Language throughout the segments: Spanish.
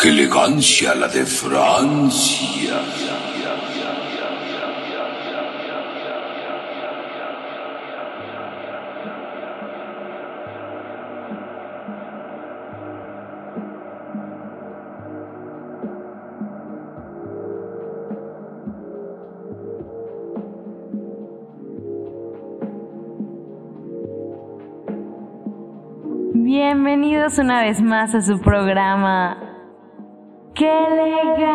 ¡Qué elegancia la de Francia! Bienvenidos una vez más a su programa. ¡Qué elegancia!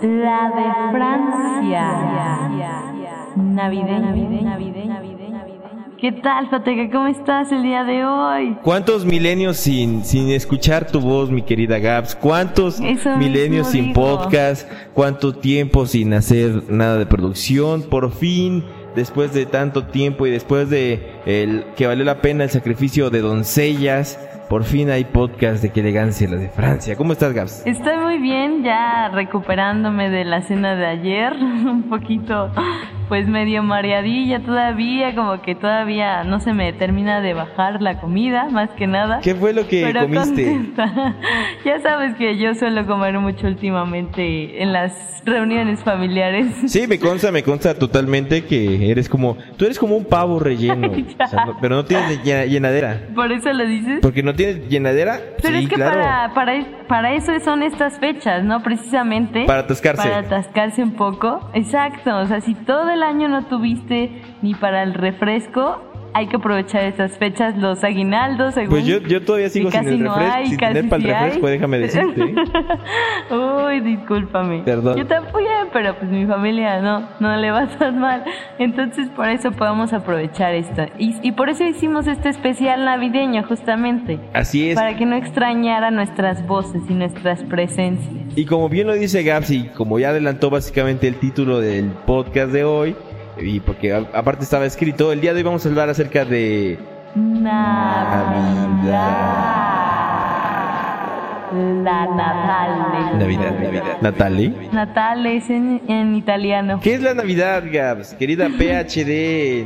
La de Francia. Navideña, ¿Qué tal, Fateca? ¿Cómo estás el día de hoy? ¿Cuántos milenios sin, sin escuchar tu voz, mi querida Gaps? ¿Cuántos Eso milenios sin digo. podcast? ¿Cuánto tiempo sin hacer nada de producción? Por fin, después de tanto tiempo y después de el que valió la pena el sacrificio de doncellas, por fin hay podcast de qué elegancia la de Francia. ¿Cómo estás, Gaps? Estoy muy bien, ya recuperándome de la cena de ayer, un poquito, pues medio mareadilla todavía, como que todavía no se me termina de bajar la comida, más que nada. ¿Qué fue lo que Pero comiste? contenta. Ya sabes que yo suelo comer mucho últimamente en las reuniones familiares. Sí, me consta, me consta totalmente que eres como, tú eres como un pavo relleno, o sea, no- pero no tienes llena- llenadera. ¿Por eso lo dices? Porque no tienes llenadera. Pero sí, es que claro. para, para, para eso son estas fechas, ¿no? Precisamente. Para atascarse. Para atascarse un poco. Exacto. O sea, si todo el año no tuviste ni para el refresco, hay que aprovechar estas fechas, los aguinaldos, según. Pues yo, yo todavía sigo sin el no refresco, hay, sin casi tener para el sí hay. déjame decirte. ¿eh? Uy, discúlpame. Perdón. Yo tampoco, pero pues mi familia no, no le va tan mal. Entonces por eso podemos aprovechar esto. Y, y por eso hicimos este especial navideño, justamente. Así es. Para que no extrañara nuestras voces y nuestras presencias. Y como bien lo dice Gaps y como ya adelantó básicamente el título del podcast de hoy, y porque a- aparte estaba escrito, el día de hoy vamos a hablar acerca de Navidad. La Natale. Navidad, Navidad. Natali. Natale es en, en italiano. ¿Qué es la Navidad, Gaps? Querida PhD,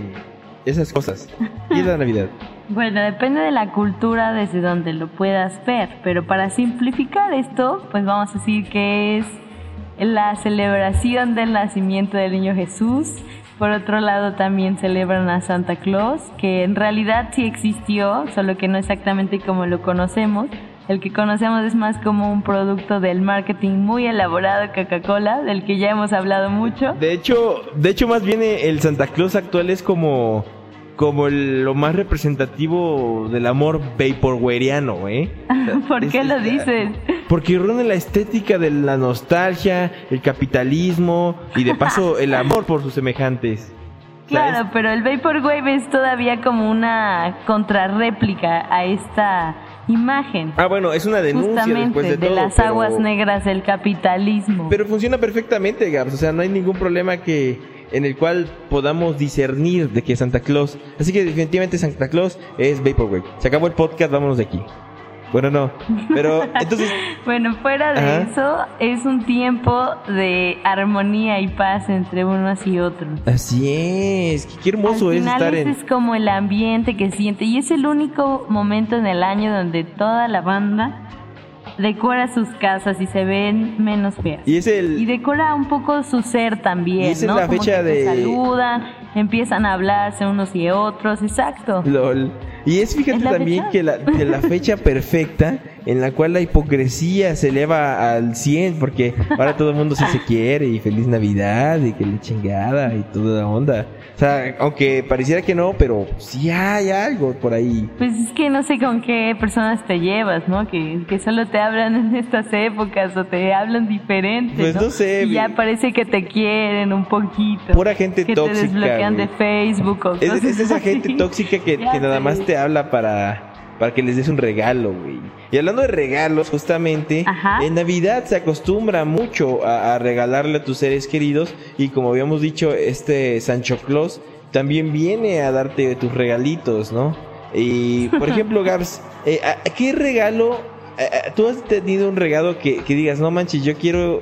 esas cosas. ¿Qué es la Navidad? Bueno, depende de la cultura desde donde lo puedas ver, pero para simplificar esto, pues vamos a decir que es la celebración del nacimiento del niño Jesús. Por otro lado, también celebran a Santa Claus, que en realidad sí existió, solo que no exactamente como lo conocemos. El que conocemos es más como un producto del marketing muy elaborado Coca-Cola, del que ya hemos hablado mucho. De hecho, de hecho más bien el Santa Claus actual es como como el- lo más representativo del amor vaporwareiano, ¿eh? ¿Por Es- qué lo es- dices? Porque reúne la estética de la nostalgia, el capitalismo y de paso el amor por sus semejantes. Claro, pero el Vaporwave es todavía como una contrarréplica a esta imagen. Ah, bueno, es una denuncia justamente después de, de, todo, las pero- aguas negras del capitalismo. Pero funciona perfectamente, Gabs. O sea, no hay ningún problema que en el cual podamos discernir de que es Santa Claus. Así que definitivamente Santa Claus es Vaporwave. Se acabó el podcast, vámonos de aquí. Bueno, no. Pero entonces, bueno, fuera de Ajá. eso, es un tiempo de armonía y paz entre unos y otros. así es. Qué, hermoso Al es estar ese en. es como el ambiente que siente y es el único momento en el año donde toda la banda decora sus casas y se ven menos feas. Y es el. Y decora un poco su ser también, Y esa es ¿no? la Como fecha que se de- saludan, empiezan a hablarse unos y otros, exacto. LOL. Y es fíjate ¿Es la también fecha? que la, que la fecha perfecta en la cual la hipocresía se eleva al 100 porque ahora todo el mundo sí se quiere y feliz Navidad y que la chingada y toda la onda. O sea, aunque pareciera que no, pero sí hay algo por ahí. Pues es que no sé con qué personas te llevas, ¿no? Que, que solo te hablan en estas épocas o te hablan diferente, Pues no sé, Y ya parece que te quieren un poquito. Pura gente que tóxica, te desbloquean güey. de Facebook o Es, cosas es esa gente así. tóxica que, que nada más te habla para, para que les des un regalo, güey. Y hablando de regalos, justamente, Ajá. en Navidad se acostumbra mucho a, a regalarle a tus seres queridos. Y como habíamos dicho, este Sancho Claus también viene a darte tus regalitos, ¿no? Y, por ejemplo, Gabs, eh, ¿a- a ¿qué regalo? ¿Tú has tenido un regalo que, que digas, no manches, yo quiero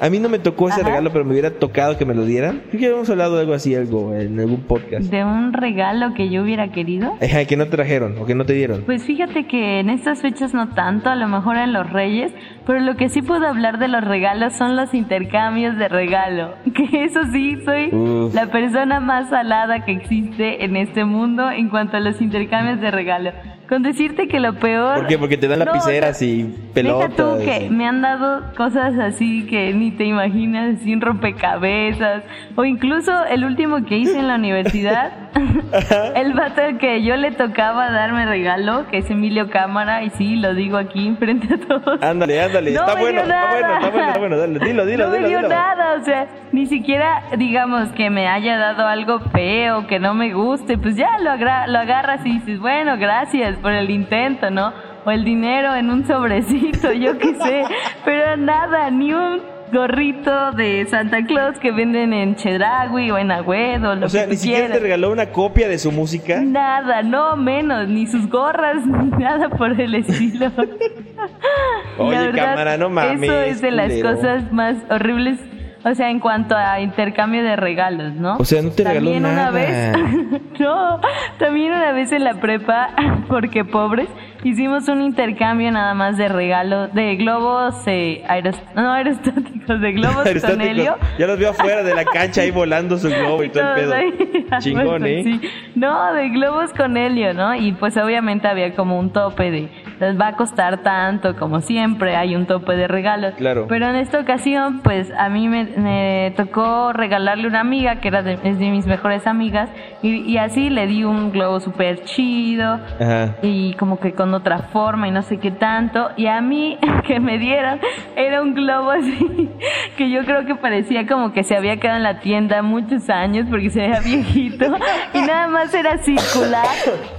A mí no me tocó ese Ajá. regalo, pero me hubiera tocado que me lo dieran. Creo que habíamos hablado de algo así, algo en algún podcast. De un regalo que yo hubiera querido. Ajá, que no trajeron o que no te dieron. Pues fíjate que en estas fechas no tanto, a lo mejor en los Reyes, pero lo que sí puedo hablar de los regalos son los intercambios de regalo. Que eso sí, soy Uf. la persona más salada que existe en este mundo en cuanto a los intercambios de regalo. Con decirte que lo peor... ¿Por qué? Porque te dan No, lapiceras y pelotas. Deja tú que me han dado cosas así que ni te imaginas, sin rompecabezas. O incluso el último que hice en la universidad, el vato que yo le tocaba darme regalo, que es Emilio Cámara, y sí, lo digo aquí frente a todos. Ándale, ándale. No está me bueno, dio está bueno, está bueno, está bueno. Dale, dilo, dilo, no me dilo, dio dilo. nada, o sea, ni siquiera digamos que me haya dado algo feo, que no me guste, pues ya lo, agra- lo agarras y dices, bueno, gracias por el intento, ¿no? O el dinero en un sobrecito, yo qué sé, pero nada, ni un gorrito de Santa Claus que venden en Chedragui o en Agüedo, lo O sea, que ni siquiera quieras. te regaló una copia de su música. Nada, no menos, ni sus gorras, ni nada por el estilo. Oye, verdad, cámara, no mames, Eso es de las cosas más horribles, o sea, en cuanto a intercambio de regalos, ¿no? O sea, no te regaló También una vez, no, también una vez en la prepa, porque pobres, hicimos un intercambio nada más de regalos, de globos eh, aeros- no aerostáticos, de globos con helio. Ya los veo afuera de la cancha ahí volando su globo y todo el pedo. ahí. Chingón, Pues, ¿eh? sí. No, de globos con helio, ¿no? Y pues obviamente había como un tope de, les va a costar tanto, como siempre, hay un tope de regalos. Claro. Pero en esta ocasión, pues a mí me, me tocó regalarle una amiga, que era de, es de mis mejores amigas, y, y así le di un globo súper chido, Ajá. y como que con otra forma y no sé qué tanto. Y a mí que me dieron era un globo así que yo creo que parecía como que se había quedado en la tienda muchos años porque se veía viejito y nada más era circular,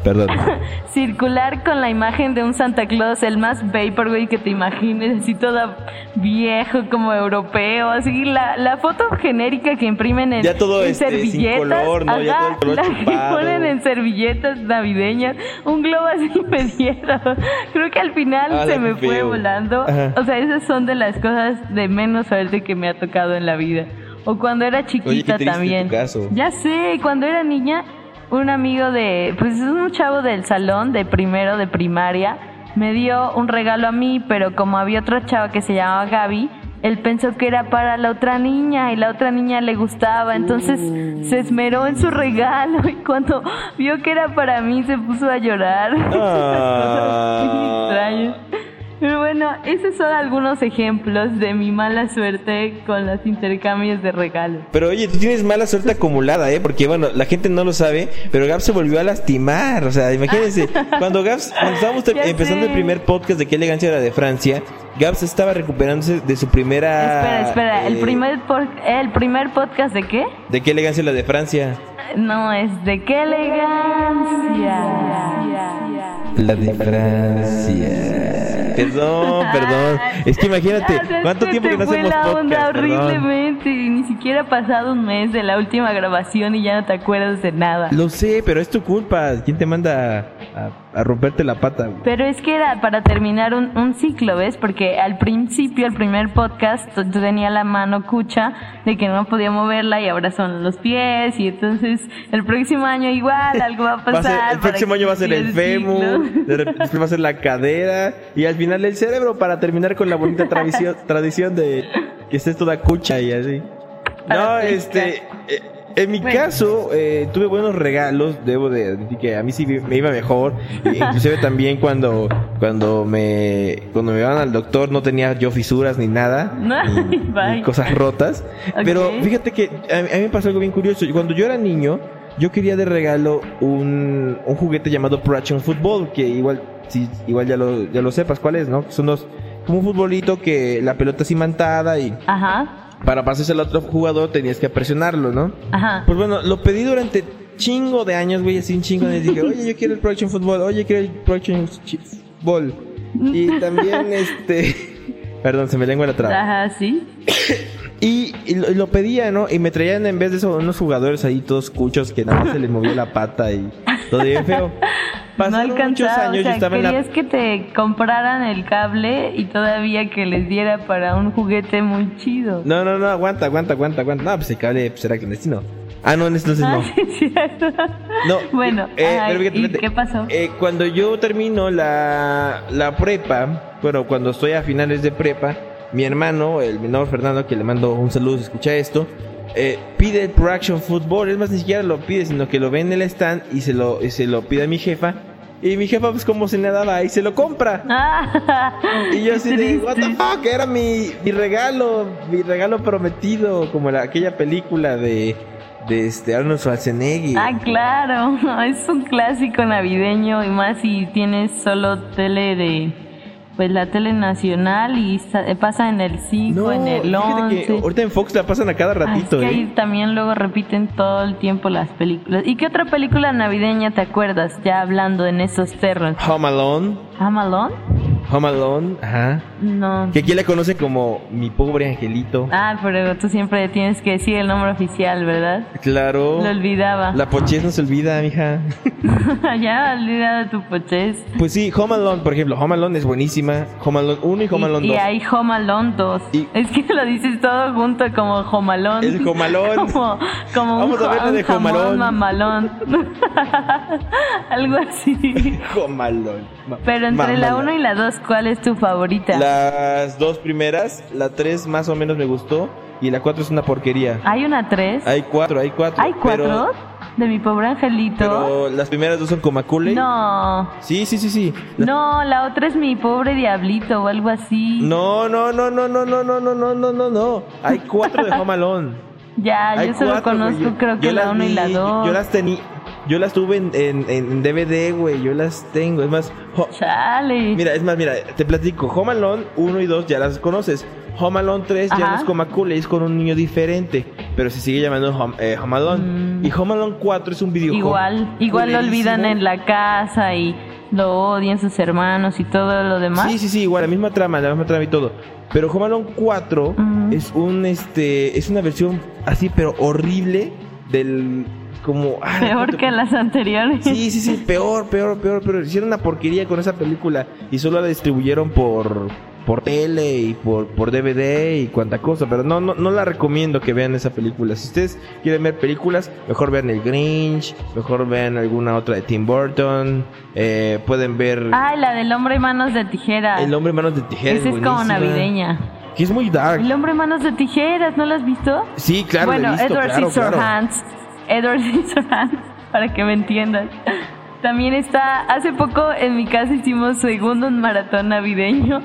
Perdón. circular con la imagen de un Santa Claus, el más vaporwave que te imagines, así todo viejo como europeo, así la, la foto genérica que imprimen en, Ya todo, en este, sin servilletas, color, ¿no? Ya todo el color la que ponen en servilletas navideñas, un globo así me dieron. Creo que al final Ah, se me fue volando. Ajá. O sea, esas son de las cosas de menos suerte que me ha tocado en la vida. O cuando era chiquita también. Ya sé, cuando era niña, un amigo de, pues es un chavo del salón de primero de primaria, me dio un regalo a mí, pero como había otra chava que se llamaba Gaby, él pensó que era para la otra niña y la otra niña le gustaba, entonces se esmeró en su regalo y cuando vio que era para mí se puso a llorar. Ah. Bueno, esos son algunos ejemplos de mi mala suerte con los intercambios de regalos. Pero oye, tú tienes mala suerte acumulada, ¿eh? Porque bueno, la gente no lo sabe, pero Gabs se volvió a lastimar. O sea, imagínense, cuando Gabs, cuando estábamos empezando sé. el primer podcast de qué elegancia era de Francia, Gabs estaba recuperándose de su primera. Espera, espera, ¿el eh, primer, por- ¿el primer podcast de qué? ¿De qué elegancia era de Francia? No, es de qué elegancia. La de Francia. Perdón, perdón. Es que imagínate, ¿cuánto tiempo que no hacemos podcast? Perdón. Y ni siquiera ha pasado un mes de la última grabación y ya no te acuerdas de nada. Lo sé, pero es tu culpa. ¿Quién te manda a, a romperte la pata? güey? Pero es que era para terminar un, un ciclo, ¿ves? Porque al principio, el primer podcast, tú tenía la mano cucha de que no podía moverla y ahora son los pies y entonces el próximo año igual algo va a Va pasar. a ser- el próximo año va a ser el fémur, después va a ser la cadera y al final el cerebro para terminar con la bonita tradición, tradición de que estés toda cucha y así. No, este, eh, en mi Bueno. caso eh, tuve buenos regalos, debo de decir que a mí sí me iba mejor, inclusive también cuando cuando me cuando me iban al doctor no tenía yo fisuras ni nada, ni, ni cosas rotas, pero fíjate que a mí, me pasó algo bien curioso. Cuando yo era niño, yo quería de regalo un, un juguete llamado Pro Action Football, que igual, igual ya lo, ya lo sepas cuál es, ¿no? Son como un futbolito que la pelota es imantada y Ajá, para pasarse al otro jugador tenías que presionarlo, ¿no? ajá. Pues bueno, lo pedí durante chingo de años, güey, así un chingo de dije, oye, yo quiero el Pro Action Football, oye, quiero el Pro Action Chi- Football. Y también, este... Perdón, se me lengua la traba. Ajá, sí. Y, y lo, y lo pedía, ¿no? Y me traían en vez de eso unos jugadores ahí todos cuchos que nada más se les movía la pata y todo bien feo. Pasaron no muchos años, o sea, yo estaba en la- querías que te compraran el cable y todavía que les diera para un juguete muy chido. No, no, no, aguanta, aguanta, aguanta, aguanta. No, pues el cable pues, era clandestino. Ah, no, entonces Ah, no. sí, es cierto. No, Bueno, eh, ajá, pero fíjate, ¿y qué pasó? eh, cuando yo termino la, la prepa, bueno, cuando estoy a finales de prepa, mi hermano, el menor Fernando, que le mando un saludo si escucha esto, eh, pide el Pro Action Football. Es más, ni siquiera lo pide, sino que lo ve en el stand y se lo, y se lo pide a mi jefa. Y mi jefa, pues, como se le daba, y se lo compra. Ah, Y yo así qué de, what the fuck, era mi, mi regalo, mi regalo prometido, como la, aquella película de, de este Arnold Schwarzenegger. Ah, claro, es un clásico navideño y más si tienes solo tele de, pues la tele nacional y sa- pasa en el 5, en el fíjate que 11. ahorita en Fox la pasan a cada Ah, ratito, es que ¿eh? ahí también luego repiten todo el tiempo las películas. ¿Y qué otra película navideña te acuerdas? Ya hablando en esos terros. Home Alone, ¿Amalón? Home Alone, ajá. No. Que aquí le conocen como mi pobre angelito. Ah, pero tú siempre tienes que decir el nombre oficial, ¿verdad? Claro. Lo olvidaba. La pochez no se olvida, mija. ya olvidado tu pochez. Pues sí, Home Alone, por ejemplo, Home Alone es buenísima. Home Alone 1 y Home Alone y, 2. y hay Home Alone 2. Y- Es que lo dices todo junto como Home Alone. El Home Alone. Como, como Vamos un, a verla un de Home Alone. mamalón. Algo así. Home Alone. Ma- Pero entre la mamala. 1 y la 2, ¿cuál es tu favorita? Las dos primeras, la 3 más o menos me gustó y la 4 es una porquería. ¿Hay una 3? Hay 4, hay 4. ¿Hay 4? ¿De mi pobre angelito? Pero las primeras dos son como Macaulay. No. Sí, sí, sí, sí. La- No, la otra es mi pobre diablito o algo así. No, no, no, no, no, no, no, no, no, no, no, no. Hay 4 de Home Alone. Ya, Hay yo solo cuatro, conozco güey. Creo que yo la las 1 y la vi, 2. Yo las tenía. Yo las tuve en, en, en DVD, güey. Yo las tengo. Es más, ho- Chale. mira, es más, mira, te platico. Home Alone 1 y 2 ya las conoces. Home Alone 3 ya no es con Macaulay, es con un niño diferente. Pero se sigue llamando Home, eh, Home Alone. Mm. Y Home Alone 4 es un videojuego. Igual, igual lo olvidan en la casa y lo odian sus hermanos y todo lo demás. Sí, sí, sí, igual, la misma trama, la misma trama y todo. Pero Home Alone 4 Ujú. es un este es una versión así pero horrible del como ah, Peor ¿cuánto- que las anteriores. Sí, sí, sí, peor, peor, peor, pero hicieron una porquería con esa película y solo la distribuyeron por por tele y por, por DVD y cuanta cosa, pero no, no, no la recomiendo que vean esa película. Si ustedes quieren ver películas, mejor vean El Grinch, mejor vean alguna otra de Tim Burton, eh, pueden ver Ay, la del hombre manos de tijeras. El Hombre Manos de Tijeras. Esa es como navideña. Que es muy dark. El hombre manos de tijeras, ¿no lo has visto? Sí, claro, bueno, lo he visto, Edward claro, claro. Edward Scissorhands, para que me entiendas. También está, hace poco en mi casa hicimos segundo un maratón navideño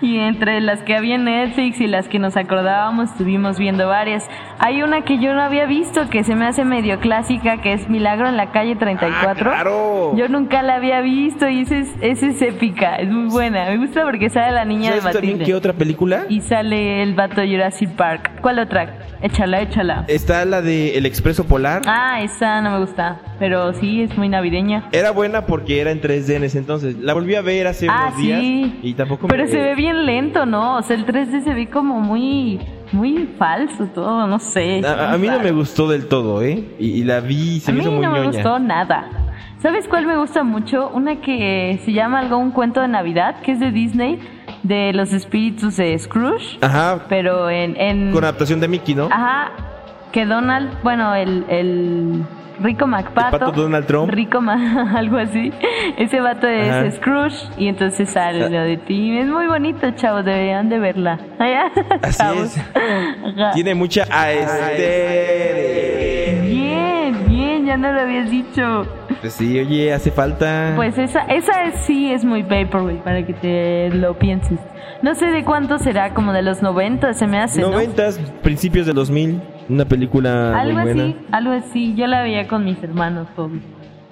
y entre las que había en Netflix y las que nos acordábamos estuvimos viendo varias. Hay una que yo no había visto que se me hace medio clásica que es Milagro en la calle 34. Ah, claro. Yo nunca la había visto y esa es, esa es épica, es muy buena. Me gusta porque sale la niña de ¿Sabes también Matilde. qué otra película? Y sale el vato Jurassic Park. ¿Cuál otra? Échala, échala. Está la de El Expreso Polar. Ah, esa no me gusta. Pero sí, es muy navideña. Era buena porque era en 3D en ese entonces. La volví a ver hace Ah, unos días sí. y tampoco Pero me... se ve bien lento, ¿no? O sea, el 3D se ve como muy, muy falso todo, no sé. A, a mí no me gustó del todo, ¿eh? Y, y la vi y se A me mí hizo muy no me gustó nada. ¿Sabes cuál me gusta mucho? Una que se llama algo un cuento de Navidad, que es de Disney, de los espíritus de Scrooge, Ajá, pero en... en... con adaptación de Mickey, ¿no? Ajá, que Donald, bueno, el, el Rico MacPato. El pato Donald Trump. Rico Ma- algo así. Ese vato es Ajá. Scrooge y entonces sale lo de ti. Es muy bonito, chavos, deberían de verla. Allá, Así chavos. es. Ajá. Tiene mucha aesthetic. Ya no lo habías dicho. Pues sí, oye, hace falta. Pues esa, esa es- sí es muy paperweight para que te lo pienses. No sé de cuánto será, como de los 90 se me hace, ¿no? 90 principios del 2000, una película Algo muy buena. así, algo así. Yo la veía con mis hermanos todos.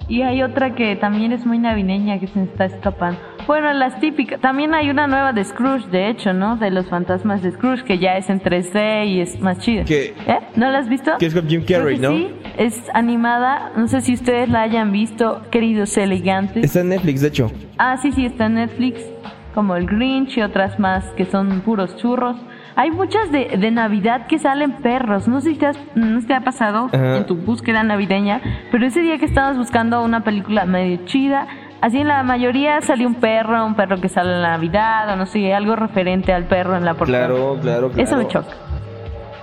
Y hay otra que también es muy navideña que se me está escapando. Bueno, las típicas. También hay una nueva de Scrooge, de hecho, ¿no? De los fantasmas de Scrooge, que ya es en 3D y es más chida. Que- ¿Eh? ¿No la has visto? Que es con Jim Carrey, ¿no? Sí, es animada. No sé si ustedes la hayan visto, queridos elegantes. Está en Netflix, de hecho. Ah, sí, sí, está en Netflix, como el Grinch y otras más que son puros churros. Hay muchas de, de Navidad que salen perros. No sé si te, has- no sé si te ha pasado Ajá. en tu búsqueda navideña, pero ese día que estabas buscando una película medio chida, así en la mayoría sale un perro, un perro que sale en la Navidad o no sé, algo referente al perro en la portada. Claro, claro, claro. Eso me choca.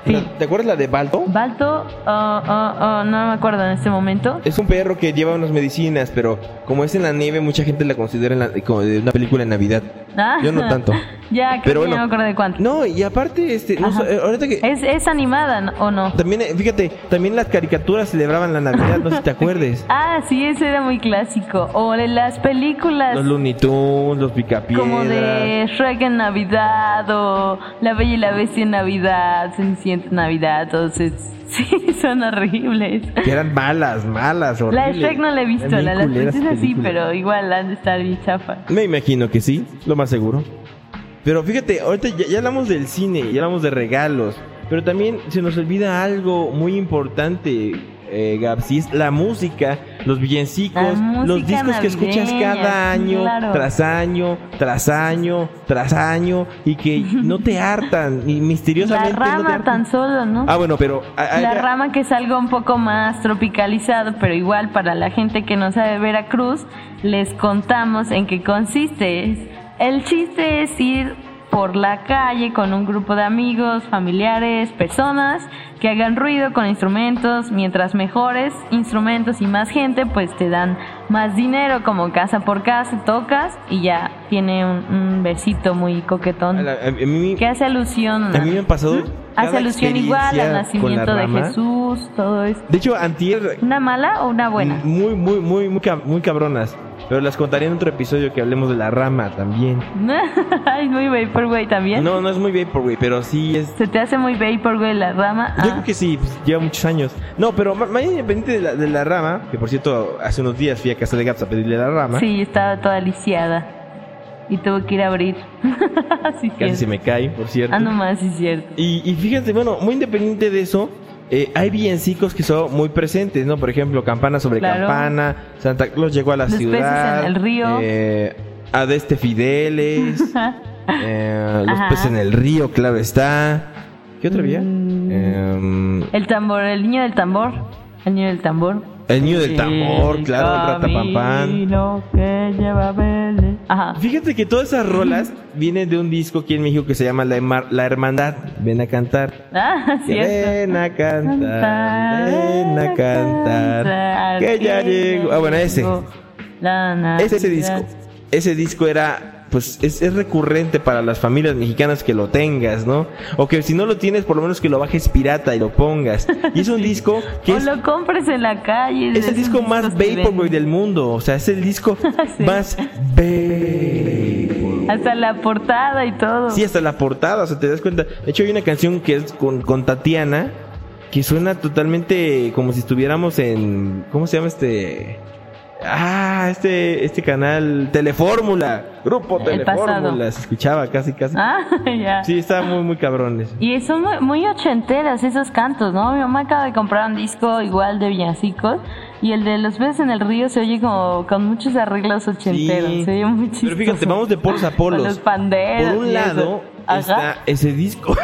Sí. ¿Te acuerdas la de Balto? Balto, oh, oh, oh, no me acuerdo en este momento. Es un perro que lleva unas medicinas, pero como es en la nieve, mucha gente la considera en la- como de una película de Navidad. Ah. Yo no tanto. ya, Pero bueno. no me acuerdo de cuánto. No, y aparte, este, no eh, ahorita que... ¿Es, ¿Es animada o no? También, eh, fíjate, también las caricaturas celebraban la Navidad, no sé si te acuerdes. Ah, sí, ese era muy clásico. O de las películas Los Looney Tunes, los Picapiedras. como de Shrek en Navidad o La Bella y la Bestia en Navidad, Cenicienta en Navidad, entonces sí, son horribles. Que eran malas, malas, La horribles. de Shrek no la he visto, la de las culeras princesas sí, pero igual han de estar bien chafa. Me imagino que sí, lo más seguro. Pero fíjate, ahorita ya, ya hablamos del cine, ya hablamos de regalos, pero también se nos olvida algo muy importante, eh, es la música, los villancicos, La los discos que escuchas cada año, claro. tras año, tras año, tras año, y que no te hartan, y La misteriosamente no te rama tan solo, ¿no? Ah, bueno, pero... ah, La ah, rama que es algo un poco más tropicalizado, pero igual para la gente que no sabe Veracruz, les contamos en qué consiste. El chiste es ir por la calle con un grupo de amigos, familiares, personas que hagan ruido con instrumentos, mientras mejores instrumentos y más gente, pues te dan más dinero, como casa por casa, tocas y ya tiene un, un versito muy coquetón la- a- mí- que hace alusión A mí me ha pasado Hace cada alusión igual al nacimiento de. Jesús, todo eso. De hecho, antier ¿Una mala o una buena? Muy, muy, muy, muy, cab- muy cabronas. Pero las contaré en otro episodio que hablemos de la rama también. es muy Vaporwave también. No, no es muy Vaporwave, pero sí es. ¿Se te hace muy Vaporwave la rama? Yo Ah. creo que sí, pues, lleva muchos años. No, pero más independiente de la, de la rama, que por cierto, hace unos días fui a casa de Gaps a pedirle la rama. Sí, estaba toda lisiada. Y tuvo que ir a abrir. sí, Casi se cierto. me cae, por cierto. Ah, no más, sí, cierto. Y, y fíjate, bueno, muy independiente de eso, eh, hay villancicos que son muy presentes, ¿no? Por ejemplo, Campana sobre Claro. Campana, Santa Claus llegó a la Los peces ciudad. en el río. Eh, Adeste Fideles. eh, los Ajá. peces en el río, claro está. ¿Qué otra había? Mm. Em, El tambor, el niño del tambor. El niño del tambor. el niño del tambor, claro, el ratapampán. camino que lleva. Ajá. Fíjate que todas esas rolas vienen de un disco aquí en México que se llama La, Emar- La Hermandad. Ven a cantar. Ah, ven a cantar, ven a cantar, que ya llegó. Ah, bueno, ese. Ese, disco. Ese disco era, pues, es, es recurrente para las familias mexicanas que lo tengas, ¿no? O que si no lo tienes, por lo menos que lo bajes pirata y lo pongas. Y es un disco que O es, lo compres en la calle. es el disco más vaporwave del mundo. O sea, es el disco Sí. más vaporwave. Hasta la portada y todo. Sí, hasta la portada, o sea, te das cuenta. De hecho, hay una canción que es con, con Tatiana que suena totalmente como si estuviéramos en. ¿Cómo se llama este? Ah, este, este canal Telefórmula, Grupo. Telefórmula, se escuchaba casi, casi. Ah, ya. Sí, estaba muy, muy cabrones. Y son muy, muy ochenteras esos cantos, ¿no? Mi mamá acaba de comprar un disco igual de villancicos y el de los peces en el río se oye como con muchos arreglos ochenteros. Sí. Se oye muy chistoso. Pero fíjate, vamos de polos a polos. Con los panderos. Por un lado. Ajá. está ese disco.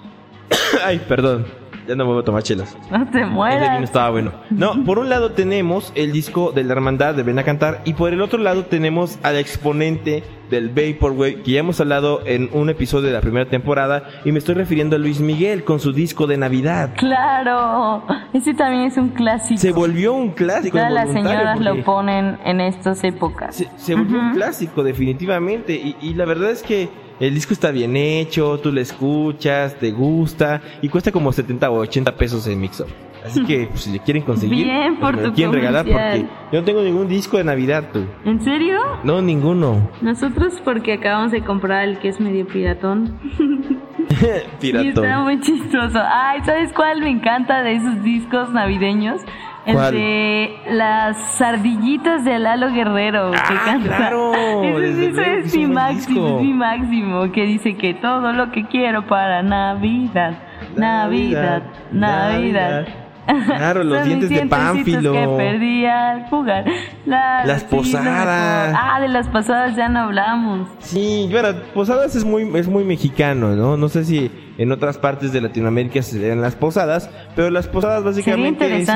Ay, perdón. Ya no me voy a tomar chelas. No te mueras. estaba bueno. No, por un lado tenemos el disco de la hermandad de Ven a Cantar y por el otro lado tenemos al exponente del Vaporwave que ya hemos hablado en un episodio de la primera temporada y me estoy refiriendo a Luis Miguel con su disco de Navidad. Claro. Ese también es un clásico. Se volvió un clásico. Todas las señoras lo ponen en estas épocas. Se, se volvió un clásico definitivamente y, y la verdad es que el disco está bien hecho, tú lo escuchas, te gusta y cuesta como 70 o 80 pesos en Mixup. Así que pues, si le quieren conseguir, Bien, pues, por me lo tu quieren regalar porque yo no tengo ningún disco de Navidad, tú. ¿En serio? No, ninguno. Nosotros porque acabamos de comprar el que es medio piratón. Y Piratón. está muy chistoso. Ay, ¿sabes cuál me encanta de esos discos navideños? El ¿Cuál? de las ardillitas de Lalo Guerrero que Ah, canta. claro, Ese, ese es mi máximo, es mi máximo, que dice que todo lo que quiero para Navidad, Navidad, Navidad. Claro, los dientes de Pánfilo. que perdí al jugar. Claro, Las sí, posadas. ah, de las posadas ya no hablamos. Sí, bueno, Posadas es muy, es muy mexicano, ¿no? No sé si en otras partes de Latinoamérica se dan las posadas, pero las posadas básicamente es de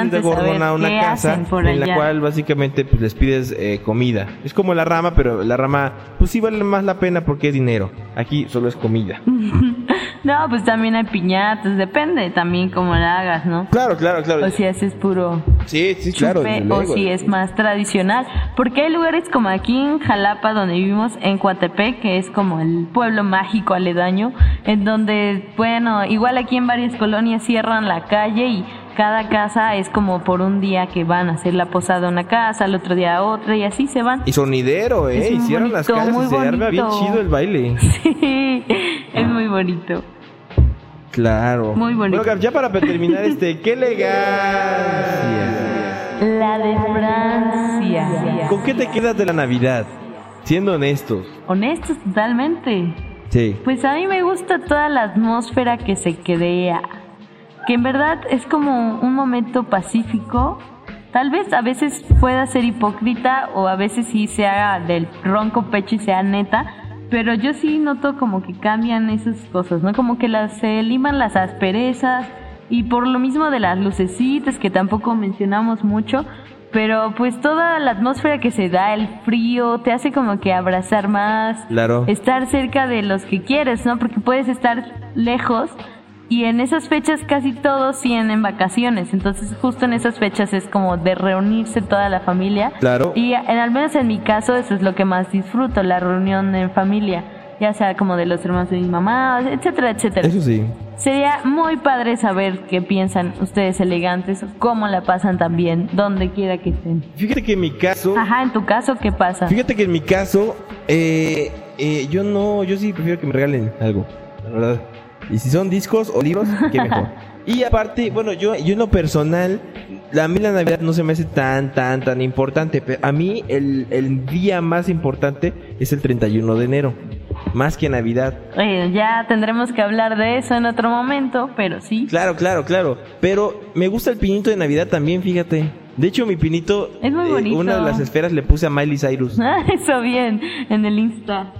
a una casa en la cual básicamente pues, les pides eh, comida. Es como la rama, pero la rama pues sí vale más la pena porque es dinero. Aquí solo es comida. No, pues también hay piñatas, depende también cómo la hagas, ¿no? Claro, claro, claro. O si haces puro Sí, sí, claro. chupe, o si es más tradicional. Porque hay lugares como aquí en Jalapa, donde vivimos, en Coatepec, que es como el pueblo mágico aledaño, en donde, bueno, igual aquí en varias colonias cierran la calle y cada casa es como por un día que van a hacer la posada a una casa, al otro día a otra y así se van. Y sonidero, ¿eh? Es Hicieron las calles y se arma bien chido el baile. Sí, es muy bonito. Claro. Muy bonito. Bueno, ya para terminar este, qué elegancia. La de Francia. ¿Con qué te quedas de la Navidad? Siendo honestos. Honestos totalmente. Sí. Pues a mí me gusta toda la atmósfera que se crea. Que en verdad es como un momento pacífico. Tal vez a veces pueda ser hipócrita o a veces sí se haga del ronco pecho y sea neta. Pero yo sí noto como que cambian esas cosas, ¿no? Como que las, se liman las asperezas y por lo mismo de las lucecitas que tampoco mencionamos mucho. Pero pues toda la atmósfera que se da, el frío, te hace como que abrazar más Claro. estar cerca de los que quieres, ¿no? Porque puedes estar lejos y en esas fechas casi todos tienen vacaciones, entonces justo en esas fechas es como de reunirse toda la familia. Claro. Y en, al menos en mi caso eso es lo que más disfruto, la reunión en familia, ya sea como de los hermanos de mi mamá, etcétera, etcétera. Eso sí. Sería muy padre saber qué piensan ustedes elegantes, cómo la pasan también, donde quiera que estén. Fíjate que en mi caso. Ajá, en tu caso, ¿qué pasa? Fíjate que en mi caso, eh, eh, yo no, yo sí prefiero que me regalen algo, la verdad. Y si son discos o libros, qué mejor. Y aparte, bueno, yo, yo en lo personal, a mí la Navidad no se me hace tan, tan, tan importante. Pero a mí el, el día más importante es el 31 de enero, más que Navidad. Ya tendremos que hablar de eso en otro momento, pero sí. Claro, claro, claro. Pero me gusta el pinito de Navidad también, fíjate. De hecho, mi pinito, Es muy eh, bonito. una de las esferas le puse a Miley Cyrus. Eso bien, en el Insta.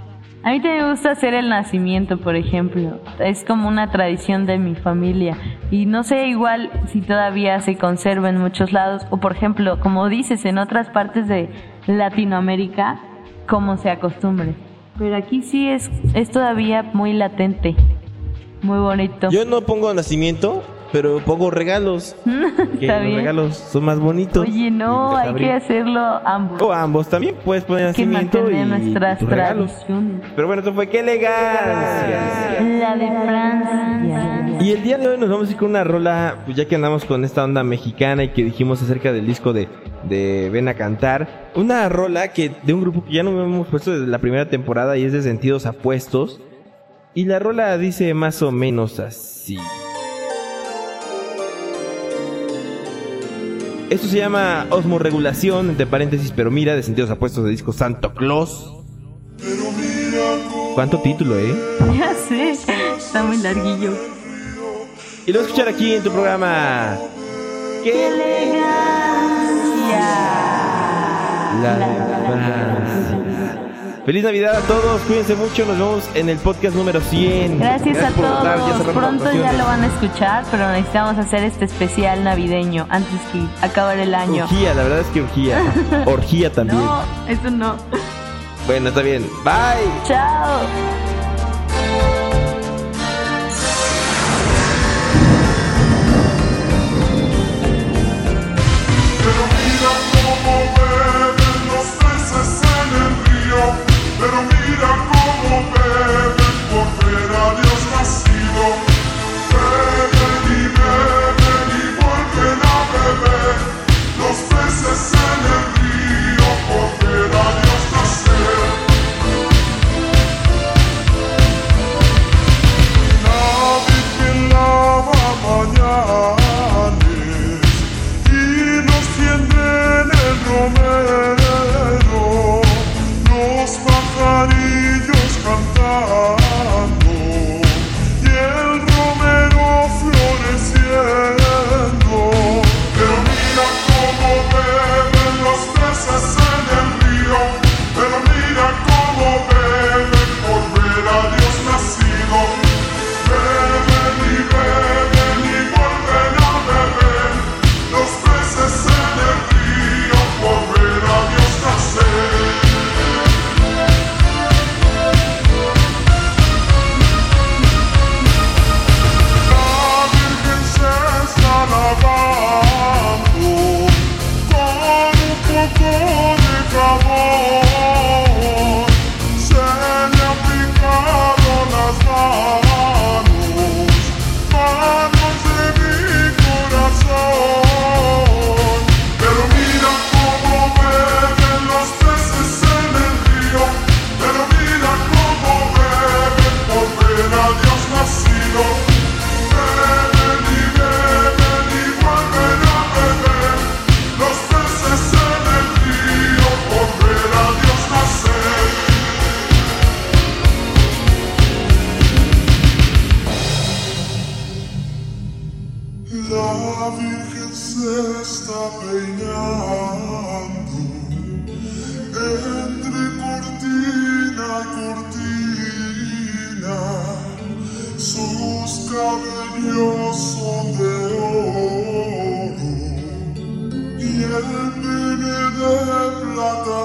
A mí me gusta hacer el nacimiento, por ejemplo. Es como una tradición de mi familia. Y no sé igual si todavía se conserva en muchos lados. O por ejemplo, como dices, en otras partes de Latinoamérica, como se acostumbre. Pero aquí sí es, es todavía muy latente. Muy bonito. Yo no pongo nacimiento, pero pongo regalos. Que los bien. regalos son más bonitos. Oye, no, hay que hacerlo ambos. O ambos también puedes poner nacimiento y, nuestras tus regalos. Pero bueno, esto fue qué elegancia. La de Francia. Y el día de hoy nos vamos a ir con una rola, pues ya que andamos con esta onda mexicana y que dijimos acerca del disco de, de Ven a Cantar. Una rola que de un grupo que ya no hemos puesto desde la primera temporada y es de Sentidos Apuestos. Y la rola dice más o menos así. Esto se llama Osmorregulación, entre paréntesis, pero mira, de Sentidos Apuestos de disco Santo Claus. ¿Cuánto título, eh? Ya sé, está muy larguillo. Y lo vas a escuchar aquí en tu programa. ¡Qué elegancia! La Francia. Feliz Navidad a todos, cuídense mucho, nos vemos en el podcast número 100. Gracias, a ya todos. Pronto ya lo van a escuchar, pero necesitamos hacer este especial navideño antes que acabar el año. Urgía, la verdad es que urgía. Orgía también. No, eso no. Bueno, está bien. Bye. Chao. Pero mira cómo pero mira cómo beben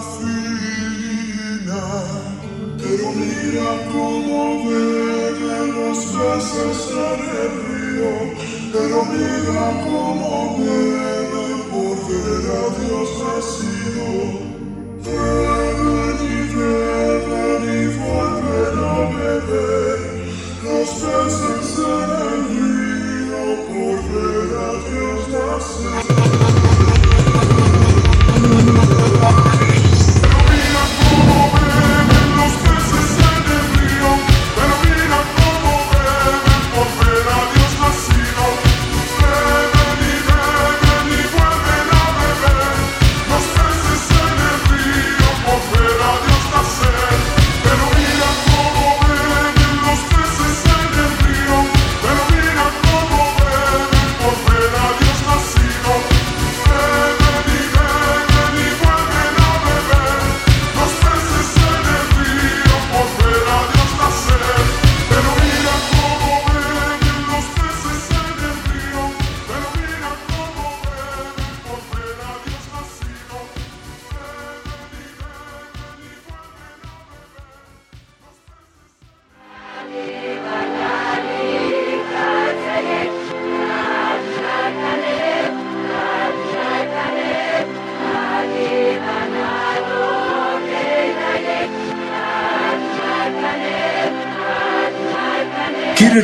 fina, pero mira cómo beben los peces en el río, pero mira cómo beben por ver a Dios nacido. Beben y beben y volver a beber los peces